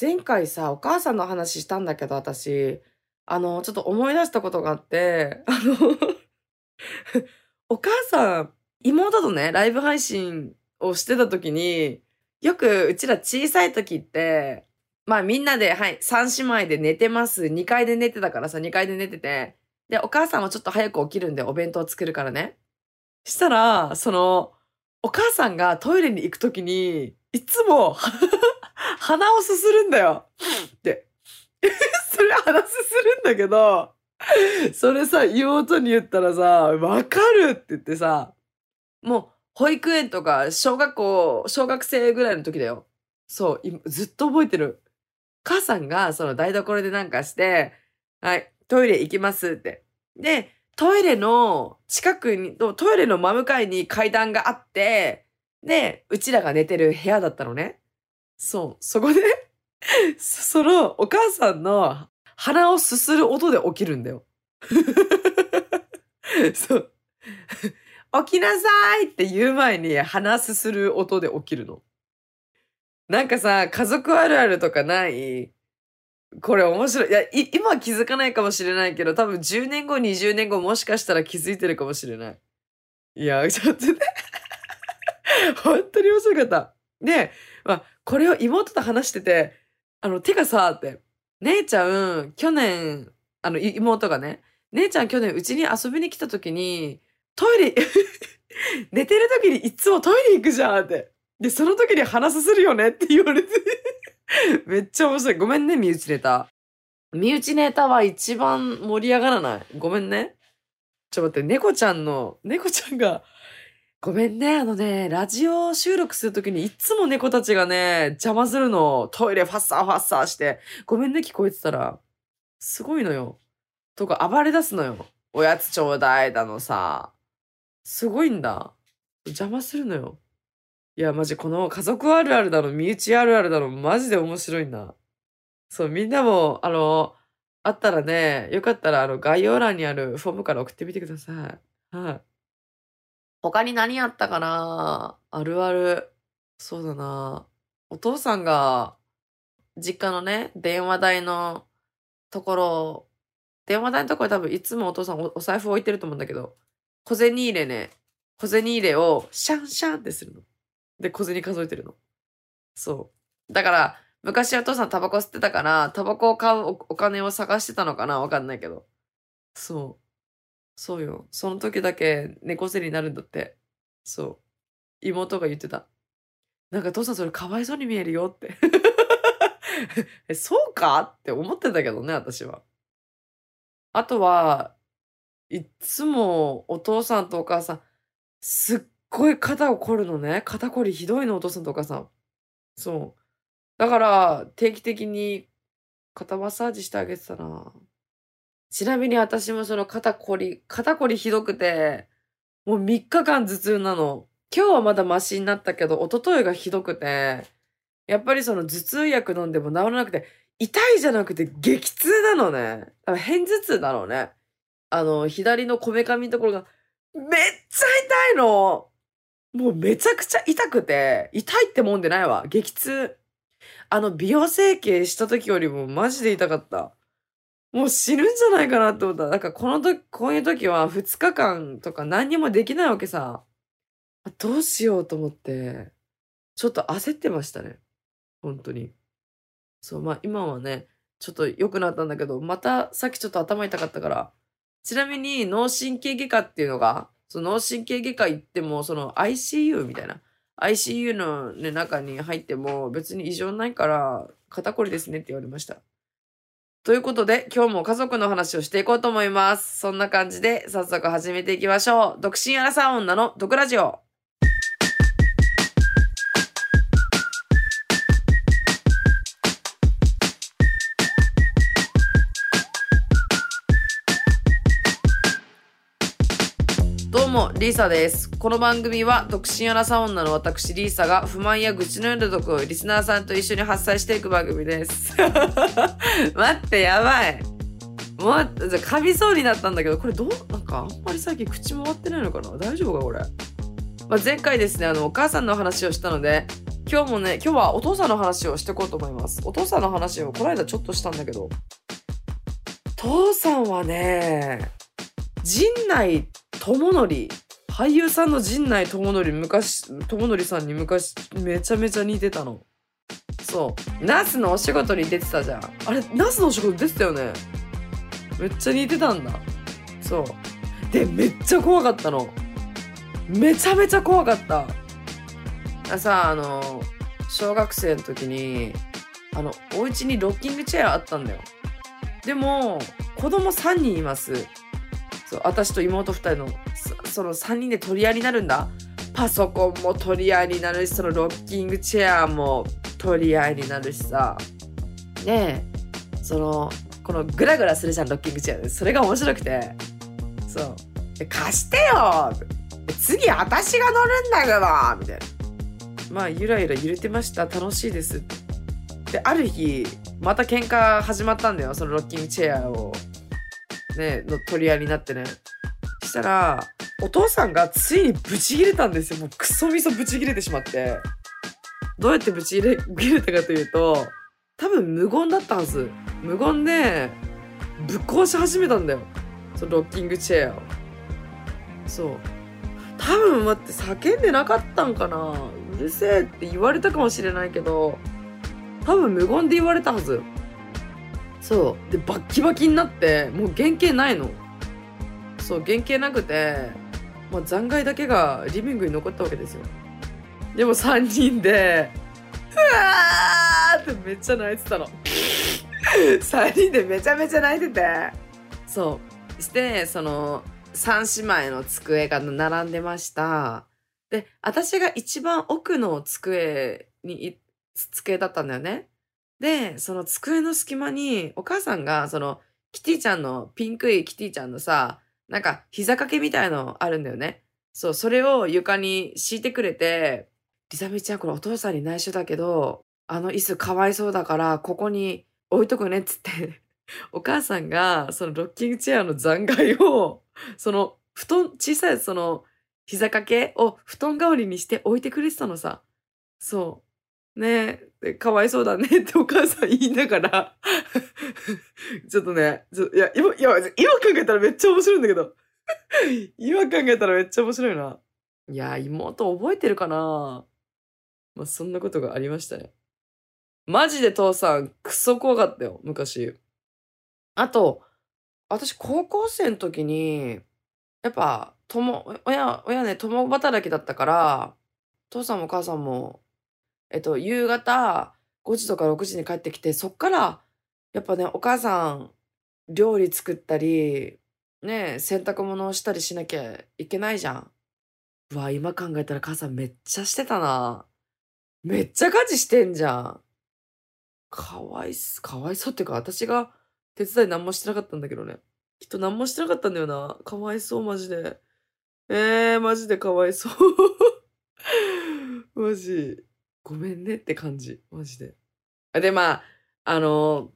前回さ、お母さんの話したんだけど、私、あの、ちょっと思い出したことがあって、あの、お母さん、妹とね、ライブ配信をしてた時に、よくうちら小さい時って、まあみんなで、はい、三姉妹で寝てます。2階で寝てたからさ、2階で寝てて。で、お母さんはちょっと早く起きるんでお弁当作るからね。したら、その、お母さんがトイレに行く時に、いつも、鼻をすするんだよ。って。それ鼻すするんだけど、それさ、妹に言ったらさ、わかるって言ってさ、もう、保育園とか、小学校、小学生ぐらいの時だよ。そう、ずっと覚えてる。母さんが、その台所でなんかして、はい、トイレ行きますって。で、トイレの近くに、トイレの真向かいに階段があって、で、うちらが寝てる部屋だったのね。そう、そこで、そそのお母さんの鼻をすする音で起きるんだよ。そう。起きなさいって言う前に鼻すする音で起きるの。なんかさ、家族あるあるとかない？これ面白い。いや、い今は気づかないかもしれないけど、多分10年後、20年後もしかしたら気づいてるかもしれない。いや、ちょっとね。本当に面白かった。で、まあ、これを妹と話してて、あの、てかさ、って、姉ちゃん、去年、あの、妹がね、姉ちゃん去年うちに遊びに来た時に、トイレ、寝てる時にいつもトイレ行くじゃんって。で、その時に鼻すするよねって言われて。めっちゃ面白い。ごめんね、身内ネタ。身内ネタは一番盛り上がらない。ごめんね。ちょっと待って、猫ちゃんの、猫ちゃんが、ごめんね、あのね、ラジオ収録するときにいつも猫たちがね、邪魔するの。トイレファッサーファッサーして。ごめんね、聞こえてたら。すごいのよ。とか暴れ出すのよ。おやつちょうだいだのさ。すごいんだ。邪魔するのよ。いや、マジこの家族あるあるだの、身内あるあるだの、マジで面白いんだ。そう、みんなも、あの、あったらね、よかったら、あの、概要欄にあるフォームから送ってみてください。はい。他に何あったかな？あるある。そうだな。お父さんが、実家のね、電話台のところ、電話台のところ多分いつもお父さんお財布置いてると思うんだけど、小銭入れね、小銭入れをシャンシャンってするの。で、小銭数えてるの。そう。だから、昔お父さんタバコ吸ってたから、タバコを買うお金を探してたのかな？わかんないけど。そう。そうよ。その時だけ猫背になるんだって。そう。妹が言ってた。なんか父さんそれかわいそうに見えるよって。え、そうかって思ってたけどね、私は。あとは、いっつもお父さんとお母さん、すっごい肩を凝るのね。肩こりひどいの、お父さんとお母さん。そう。だから、定期的に肩マッサージしてあげてたな。ちなみに私もその肩こり、肩こりひどくて、もう3日間頭痛なの。今日はまだマシになったけど、一昨日がひどくて、やっぱりその頭痛薬飲んでも治らなくて、痛いじゃなくて激痛なのね。多分偏頭痛だろうね。あの、左のこめかみのところが、めっちゃ痛いのもうめちゃくちゃ痛くて、痛いってもんでないわ。激痛。あの、美容整形した時よりもマジで痛かった。もう死ぬんじゃないかなって思った。なんかこの時、こういう時は2日間とか何にもできないわけさ。どうしようと思って、ちょっと焦ってましたね。本当に。そう、まあ今はね、ちょっと良くなったんだけど、またさっきちょっと頭痛かったから、ちなみに脳神経外科っていうのが、その脳神経外科行っても、その ICU みたいな、ICU の、ね、中に入っても別に異常ないから、肩こりですねって言われました。ということで、今日も家族の話をしていこうと思います。そんな感じで、早速始めていきましょう。独身アラサー女の毒ラジオ。も、リーサです。この番組は、独身アラサー女の私、リーサが不満や愚痴のようなとこをリスナーさんと一緒に発散していく番組です。待って、やばい。もう、じゃ噛みそうになったんだけど、これどう、なんかあんまり最近口回ってないのかな？大丈夫か、これ？まあ、前回ですね、あの、お母さんの話をしたので、今日もね、今日はお父さんの話をしていこうと思います。お父さんの話をこの間ちょっとしたんだけど、父さんはね、陣内智則、俳優さんの陣内智則、昔、智則さんに昔、めちゃめちゃ似てたの。そう。ナスのお仕事に出てたじゃん。あれ、ナスのお仕事出てたよね。めっちゃ似てたんだ。そう。で、めっちゃ怖かったの。めちゃめちゃ怖かった。あさ、あの、小学生の時に、あの、お家にロッキングチェアあったんだよ。でも、子供3人います。そう、私と妹2人の、その3人で取り合いになるんだ。パソコンも取り合いになるし、そのロッキングチェアも取り合いになるしさ。で、その、このグラグラするじゃん、ロッキングチェアで。それが面白くて。そう。貸してよ次私が乗るんだけどみたいな。まあ、ゆらゆら揺れてました。楽しいです。で、ある日、また喧嘩始まったんだよ。そのロッキングチェアを、ね、の取り合いになってね。したら、お父さんがついにブチ切れたんですよ。もうクソみそブチ切れてしまって。どうやってブチ切れ切れたかというと、多分無言だったはず。無言で、ぶっ壊し始めたんだよ。そのロッキングチェアを。そう。多分待って叫んでなかったんかなうるせえって言われたかもしれないけど、多分無言で言われたはず。そう。で、バッキバキになって、もう原型ないの。そう、原型なくて、まあ、残骸だけがリビングに残ったわけですよ。でも3人で、うわってめっちゃ泣いてたの。3人でめちゃめちゃ泣いてて。そう。して、その、3姉妹の机が並んでました。で、私が一番奥の机に、机だったんだよね。で、その机の隙間に、お母さんが、その、キティちゃんの、ピンクいキティちゃんのさ、なんか、膝掛けみたいのあるんだよね。そう、それを床に敷いてくれて、リザミちゃんこれお父さんに内緒だけど、あの椅子かわいそうだから、ここに置いとくねっつって、お母さんが、そのロッキングチェアの残骸を、その、布団、小さいその、膝掛けを布団代わりにして置いてくれてたのさ。そう。ねえ、かわいそうだねってお母さん言いながら、ちょっとね、ちょいや、今、いや、今考えたらめっちゃ面白いんだけど。今考えたらめっちゃ面白いな。いや、妹覚えてるかなまあ、そんなことがありましたね。マジで父さん、クソ怖かったよ、昔。あと、私、高校生の時に、やっぱ、友、親、親ね、共働きだったから、父さんも母さんも、えっと、夕方5時とか6時に帰ってきて、そっから、やっぱね、お母さん、料理作ったり、ね、洗濯物をしたりしなきゃいけないじゃん。うわ、今考えたら母さんめっちゃしてたな。めっちゃ家事してんじゃん。かわいす、かわいそうっていうか、私が手伝い何もしてなかったんだけどね。きっと何もしてなかったんだよな。かわいそう、マジで。えー、マジでかわいそう。マジ。ごめんねって感じ。マジで。で、まあ、あの、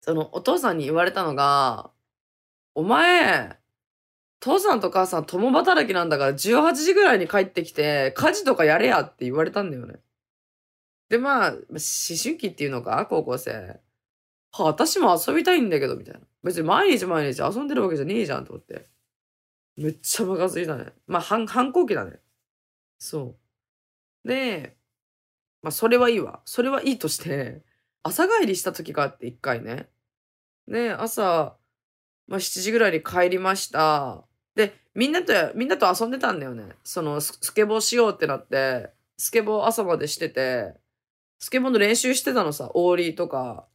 その、お父さんに言われたのが、お前、父さんと母さん共働きなんだから18時ぐらいに帰ってきて、家事とかやれやって言われたんだよね。で、まあ、思春期っていうのか、高校生。は、私も遊びたいんだけど、みたいな。別に毎日毎日遊んでるわけじゃねえじゃん、と思って。めっちゃムカついたね。まあ、反、反抗期だね。そう。で、まあ、それはいいわ。それはいいとして、朝帰りした時があって、一回ね。で、朝、まあ、7時ぐらいに帰りました。で、みんなと、みんなと遊んでたんだよね。その、スケボーしようってなって、スケボー朝までしてて、スケボーの練習してたのさ、オーリーとか、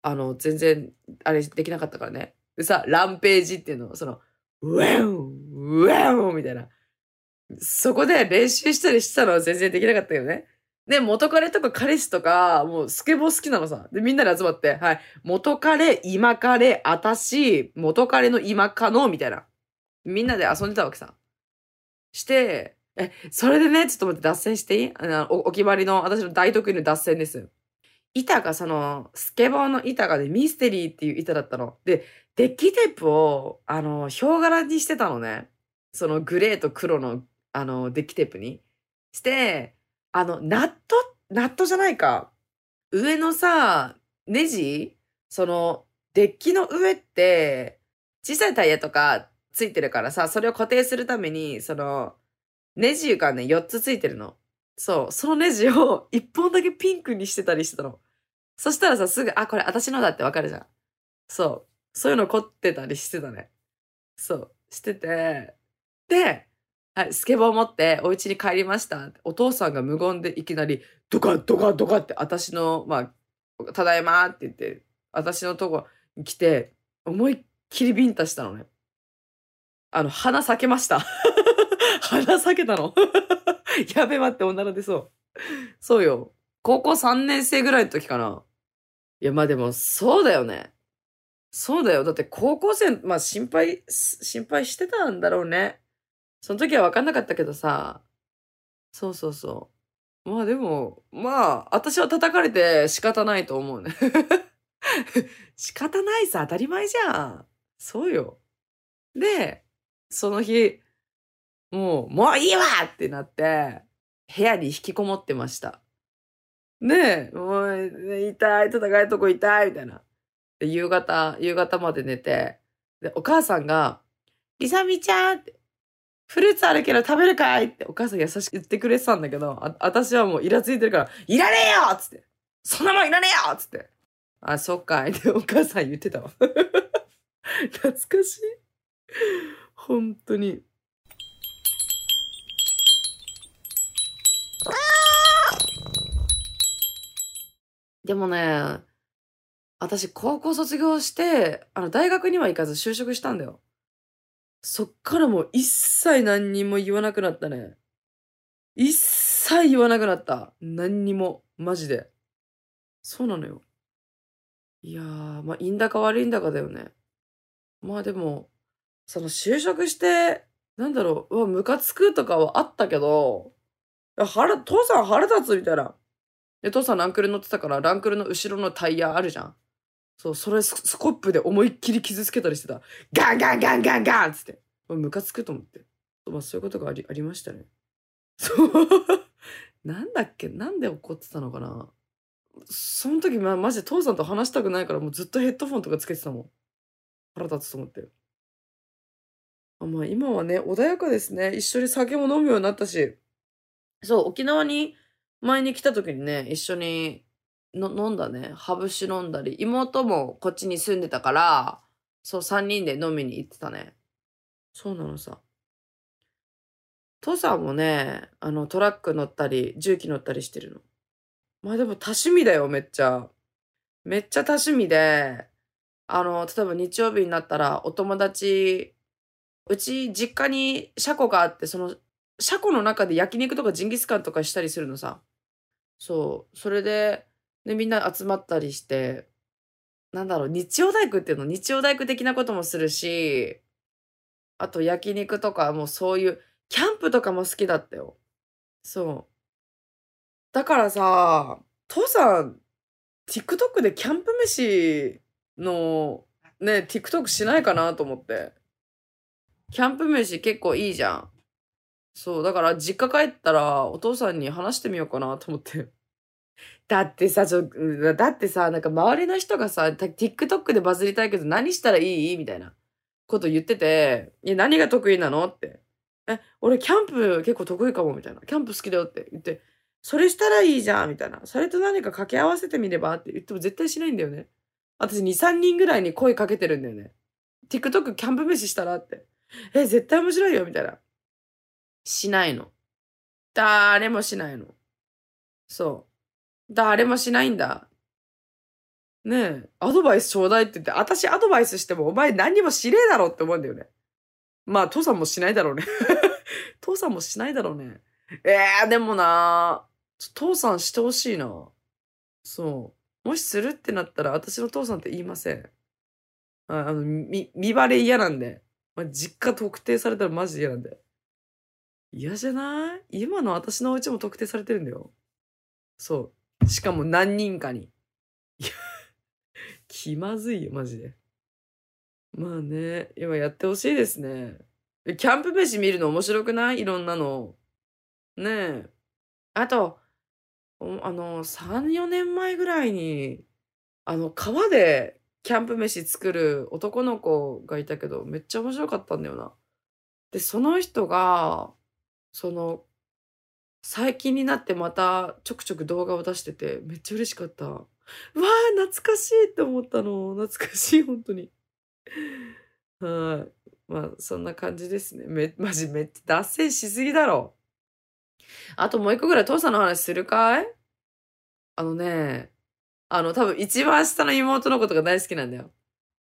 あの、全然、あれできなかったからね。でさ、ランページっていうの、その、ウェンウェンみたいな。そこで練習したりしてたのは全然できなかったけどね。で、元彼とか彼氏とか、もうスケボー好きなのさ。で、みんなで集まって、はい。元彼、今彼、あたし、元彼の今かの、みたいな。みんなで遊んでたわけさ。して、え、それでね、ちょっと待って、脱線していい？あのおお決まりの、私の大得意の脱線です。板がその、スケボーの板がね、ミステリーっていう板だったの。で、デッキテープを、あの、ヒョウ柄にしてたのね。そのグレーと黒の、あの、デッキテープに。して、あの、ナットナットじゃないか。上のさ、ネジ？その、デッキの上って、小さいタイヤとかついてるからさ、それを固定するために、その、ネジがね、4つついてるの。そう。そのネジを 1本だけピンクにしてたりしてたの。そしたらさ、すぐ、あ、これ私のだってわかるじゃん。そう。そういうの凝ってたりしてたね。そう。してて。で、はい、スケボー持ってお家に帰りました。お父さんが無言でいきなり、ドカドカドカって私の、まあ、ただいまって言って、私のとこに来て、思いっきりビンタしたのね。あの、鼻裂けました。鼻裂けたの。やべ、待って、女の出そう。そうよ。高校3年生ぐらいの時かな。いや、まあでも、そうだよね。そうだよ。だって高校生、まあ心配、心配してたんだろうね。その時は分かんなかったけどさ。そうそうそう。まあでも、まあ、私は叩かれて仕方ないと思うね。仕方ないさ、当たり前じゃん。そうよ。で、その日、もう、もういいわってなって、部屋に引きこもってました。ねえ、もう、痛い、戦いとこ痛い、みたいな。夕方、夕方まで寝て、で、お母さんが、りさみちゃんって、フルーツあるけど食べるかいってお母さん優しく言ってくれてたんだけど、あ、私はもうイラついてるから、いらねえよっつって、そんなもんいらねえよっつって、あ、そっかいって お母さん言ってたわ。懐かしい。本当に。でもね、私高校卒業して、あの大学には行かず就職したんだよ。そっからもう一切何にも言わなくなったね。一切言わなくなった。何にも。マジで。そうなのよ。いやー、まあいいんだか悪いんだかだよね。まあでも、その就職して、なんだろう、うわ、ムカつくとかはあったけど、腹、父さん腹立つみたいな。で、父さんランクル乗ってたから、ランクルの後ろのタイヤあるじゃん。そう、それスコップで思いっきり傷つけたりしてた。ガンガンガンガンガンつって。ムカつくと思って。まあそういうことがありありましたね。そう。なんだっけ？なんで怒ってたのかな？その時、ま、マジで父さんと話したくないからもうずっとヘッドフォンとかつけてたもん。腹立つと思って。あまあ今はね、穏やかですね。一緒に酒も飲むようになったし。そう、沖縄に前に来た時にね、一緒に飲んだね。ハブ酒飲んだり。妹もこっちに住んでたから、そう、三人で飲みに行ってたね。そうなのさ。父さんもね、あの、トラック乗ったり、重機乗ったりしてるの。まあでも多趣味だよ、めっちゃ。めっちゃ多趣味で、あの、例えば日曜日になったらお友達、うち実家に車庫があって、その車庫の中で焼肉とかジンギスカンとかしたりするのさ。そう。それで、で、みんな集まったりして、なんだろう、日曜大工っていうの日曜大工的なこともするし、あと焼肉とかもうそういう、キャンプとかも好きだったよ。そう。だからさ、父さん、TikTok でキャンプ飯の、ね、TikTok しないかなと思って。キャンプ飯結構いいじゃん。そう、だから実家帰ったらお父さんに話してみようかなと思って。だってさ、ちょ、だってさ、なんか周りの人がさ、TikTok でバズりたいけど何したらいい？みたいなこと言ってて、いや、何が得意なの？って。え、俺キャンプ結構得意かもみたいな。キャンプ好きだよって言って、それしたらいいじゃんみたいな。それと何か掛け合わせてみればって言っても絶対しないんだよね。私2、3人ぐらいに声かけてるんだよね。TikTok キャンプ飯したらって。え、絶対面白いよみたいな。しないの。誰もしないの。そう。誰もしないんだ。ねえ、アドバイスちょうだいって言って、私アドバイスしてもお前何にもしねえだろって思うんだよね。まあ、父さんもしないだろうね。父さんもしないだろうね。ええでもな父さんしてほしいな。そう。もしするってなったら、私の父さんって言いません。ああの、み、見バレ嫌なんで。まあ、実家特定されたらマジで嫌なんで。嫌じゃない？今の私のお家も特定されてるんだよ。そう。しかも何人かに。気まずいよ、マジで。まあね、今やってほしいですね。キャンプ飯見るの面白くない？いろんなの。ねえ。あと、あの、3、4年前ぐらいに、あの、川でキャンプ飯作る男の子がいたけど、めっちゃ面白かったんだよな。で、その人が、その、最近になってまたちょくちょく動画を出してて、めっちゃ嬉しかった。うわあ、懐かしいって思ったの。懐かしい、本当に。はい。まあ、そんな感じですね。め、マジめっちゃ脱線しすぎだろ。あともう一個ぐらい父さんの話するかい？あのね、あの、多分一番下の妹のことが大好きなんだよ。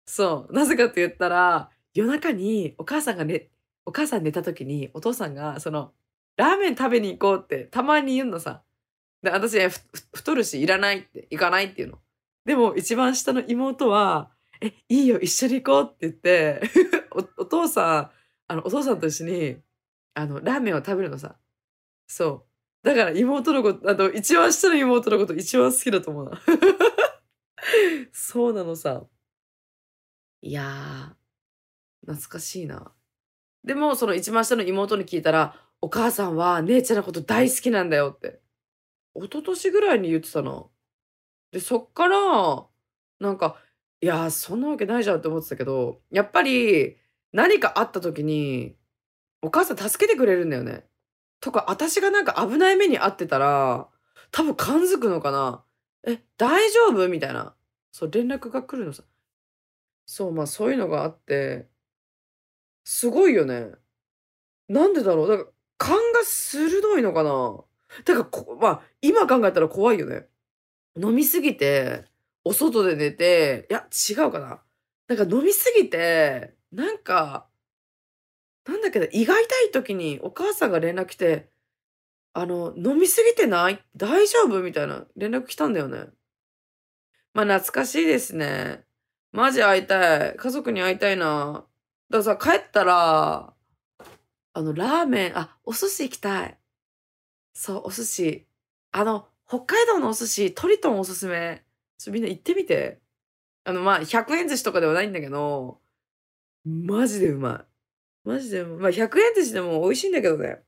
そう。なぜかって言ったら、夜中にお母さんがね、お母さん寝た時にお父さんが、その、ラーメン食べに行こうってたまに言うのさ。で、私、太るしいらないって、行かないっていうの。でも一番下の妹は、え、いいよ、一緒に行こうって言って お、お父さん、あの、お父さんと一緒に、あの、ラーメンを食べるのさ。そう。だから妹のこと、あと、一番下の妹のこと一番好きだと思うな。そうなのさ。いやー、懐かしいな。でも、その一番下の妹に聞いたら、お母さんは姉ちゃんのこと大好きなんだよって。一昨年ぐらいに言ってたな。で、そっから、なんか、いや、そんなわけないじゃんって思ってたけど、やっぱり、何かあった時に、お母さん助けてくれるんだよね。とか、私がなんか危ない目に遭ってたら、多分感づくのかな。え、大丈夫みたいな。そう、連絡が来るのさ。そう、まあそういうのがあって、すごいよね。なんでだろう。だから、勘が鋭いのかな？てか、こまあ、今考えたら怖いよね。飲みすぎて、お外で寝て、いや、違うかな。なんか飲みすぎて、なんか、なんだけど、胃が痛い時にお母さんが連絡来て、あの、飲みすぎてない？大丈夫？みたいな連絡来たんだよね。まあ、懐かしいですね。マジ会いたい。家族に会いたいな。だからさ、帰ったら、あの、ラーメン、あ、お寿司行きたい。そう、お寿司。あの、北海道のお寿司、トリトンおすすめ。ちょ、みんな行ってみて。あの、まあ、100円寿司とかではないんだけど、マジでうまい。マジでうまい。まあ、100円寿司でも美味しいんだけどね。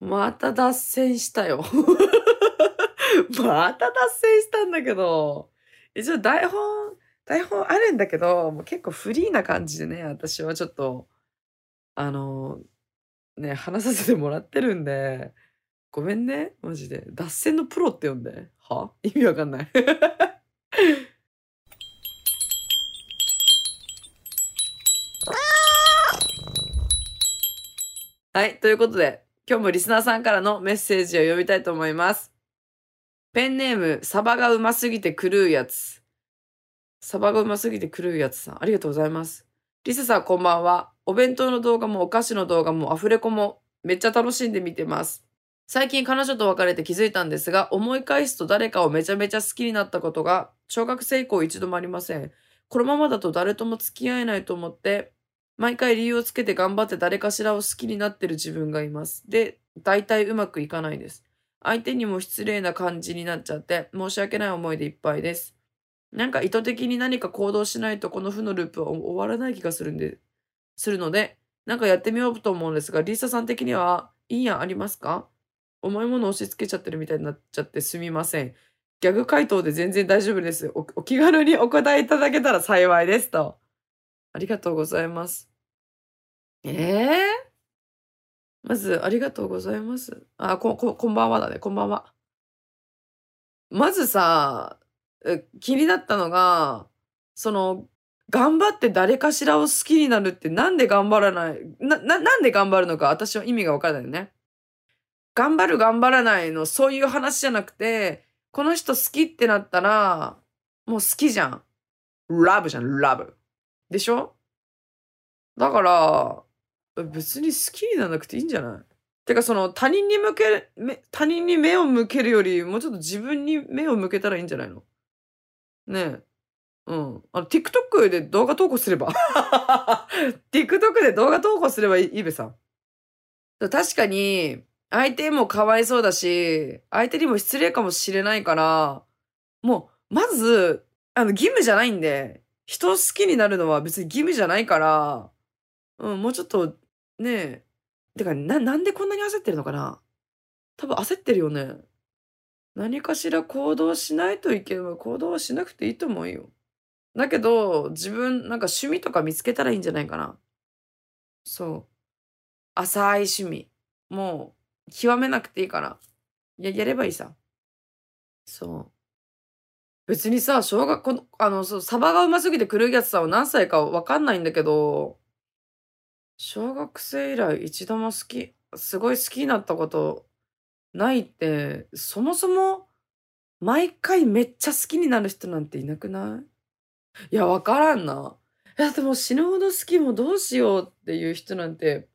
また脱線したよ。また脱線したんだけど、一応台本、台本あるんだけど、もう結構フリーな感じでね、私はちょっと、あの、ね、話させてもらってるんで、ごめんね、マジで。脱線のプロって呼んで。は？意味わかんない。はい。ということで、今日もリスナーさんからのメッセージを読みたいと思います。ペンネーム、サバがうますぎて狂うやつ。サバがうますぎて狂うやつさん、ありがとうございます。リスさんこんばんは。お弁当の動画もお菓子の動画もアフレコもめっちゃ楽しんで見てます。最近彼女と別れて気づいたんですが、思い返すと誰かをめちゃめちゃ好きになったことが、小学生以降一度もありません。このままだと誰とも付き合えないと思って、毎回理由をつけて頑張って誰かしらを好きになってる自分がいます。で、大体うまくいかないです。相手にも失礼な感じになっちゃって、申し訳ない思いでいっぱいです。なんか意図的に何か行動しないとこの負のループは終わらない気がするんで、するので、なんかやってみようと思うんですが、リーサさん的にはいい案ありますか？重いもの押し付けちゃってるみたいになっちゃってすみません。ギャグ回答で全然大丈夫ですお。お気軽にお答えいただけたら幸いですと。ありがとうございます。ええー、まず、ありがとうございます。あ、こ、こ、こんばんはだね。こんばんは。まずさ、気になったのが、その、頑張って誰かしらを好きになるってなんで頑張らない、な、な、なんで頑張るのか私は意味がわからないよね。頑張る頑張らないのそういう話じゃなくて、この人好きってなったら、もう好きじゃん。ラブじゃん、ラブ。でしょ？だから、別に好きにならなくていいんじゃない？てかその他人に向け、他人に目を向けるより、もうちょっと自分に目を向けたらいいんじゃないの？ねえ。うん。あの、TikTok で動画投稿すれば TikTok で動画投稿すればいいべさん。確かに、相手もかわいそうだし、相手にも失礼かもしれないから、もう、まず、あの、義務じゃないんで、人を好きになるのは別に義務じゃないから、うん、もうちょっと、ねえ。てか、な、なんでこんなに焦ってるのかな多分焦ってるよね。何かしら行動しないといけない。行動はしなくていいと思うよ。だけど、自分、なんか趣味とか見つけたらいいんじゃないかな。そう。浅い趣味。もう、極めなくていいから。いや、やればいいさ。そう。別にさ、小学校、あの、そう、サバがうますぎて狂うやつさんは何歳かわかんないんだけど、小学生以来一度も好き、すごい好きになったことないって、そもそも毎回めっちゃ好きになる人なんていなくない？いや、わからんな。いや、でも死ぬほど好きもどうしようっていう人なんて、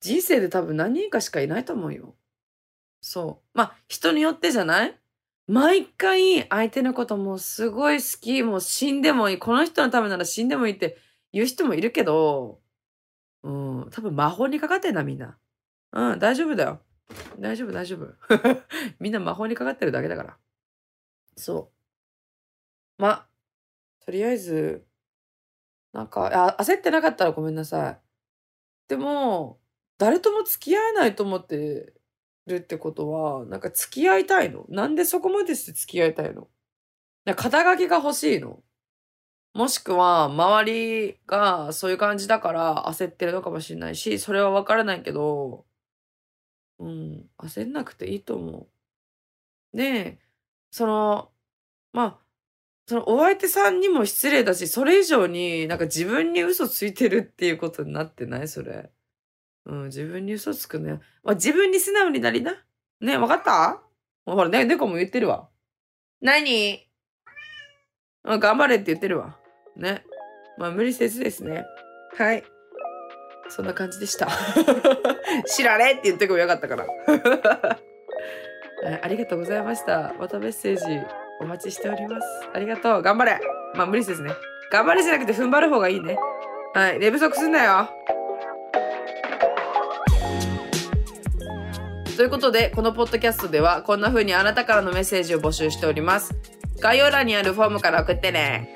人生で多分何人かしかいないと思うよ。そう。まあ、人によってじゃない？毎回相手のこともすごい好き、もう死んでもいい、この人のためなら死んでもいいって言う人もいるけど、うん、多分魔法にかかってんな、みんな。うん、大丈夫だよ。大丈夫、大丈夫。みんな魔法にかかってるだけだから。そう。ま、とりあえず、なんか、あ焦ってなかったらごめんなさい。でも、誰とも付き合えないと思ってるってことは、なんか付き合いたいの？なんでそこまでして付き合いたいの？肩書きが欲しいの？もしくは、周りがそういう感じだから焦ってるのかもしれないし、それはわからないけど、うん、焦んなくていいと思う。で、その、まあ、そのお相手さんにも失礼だし、それ以上になんか自分に嘘ついてるっていうことになってない？それ。うん、自分に嘘つくね。まあ、自分に素直になりな。ね、わかった？ほら、ね、猫も言ってるわ。何？頑張れって言ってるわ。ね。まあ、無理せずですね。はい。そんな感じでした。知られって言ってくれよかったから。ありがとうございました。またメッセージお待ちしております。ありがとう。頑張れ。まあ無理ですね。頑張れじゃなくて踏ん張る方がいいね。はい。寝不足すんなよ。ということで、このポッドキャストでは、こんな風にあなたからのメッセージを募集しております。概要欄にあるフォームから送ってね。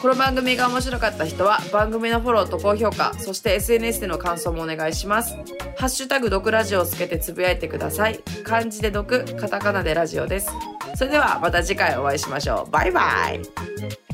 この番組が面白かった人は、番組のフォローと高評価、そして SNS での感想もお願いします。ハッシュタグ毒ラジオをつけてつぶやいてください。漢字で毒、カタカナでラジオです。それではまた次回お会いしましょう。バイバイ。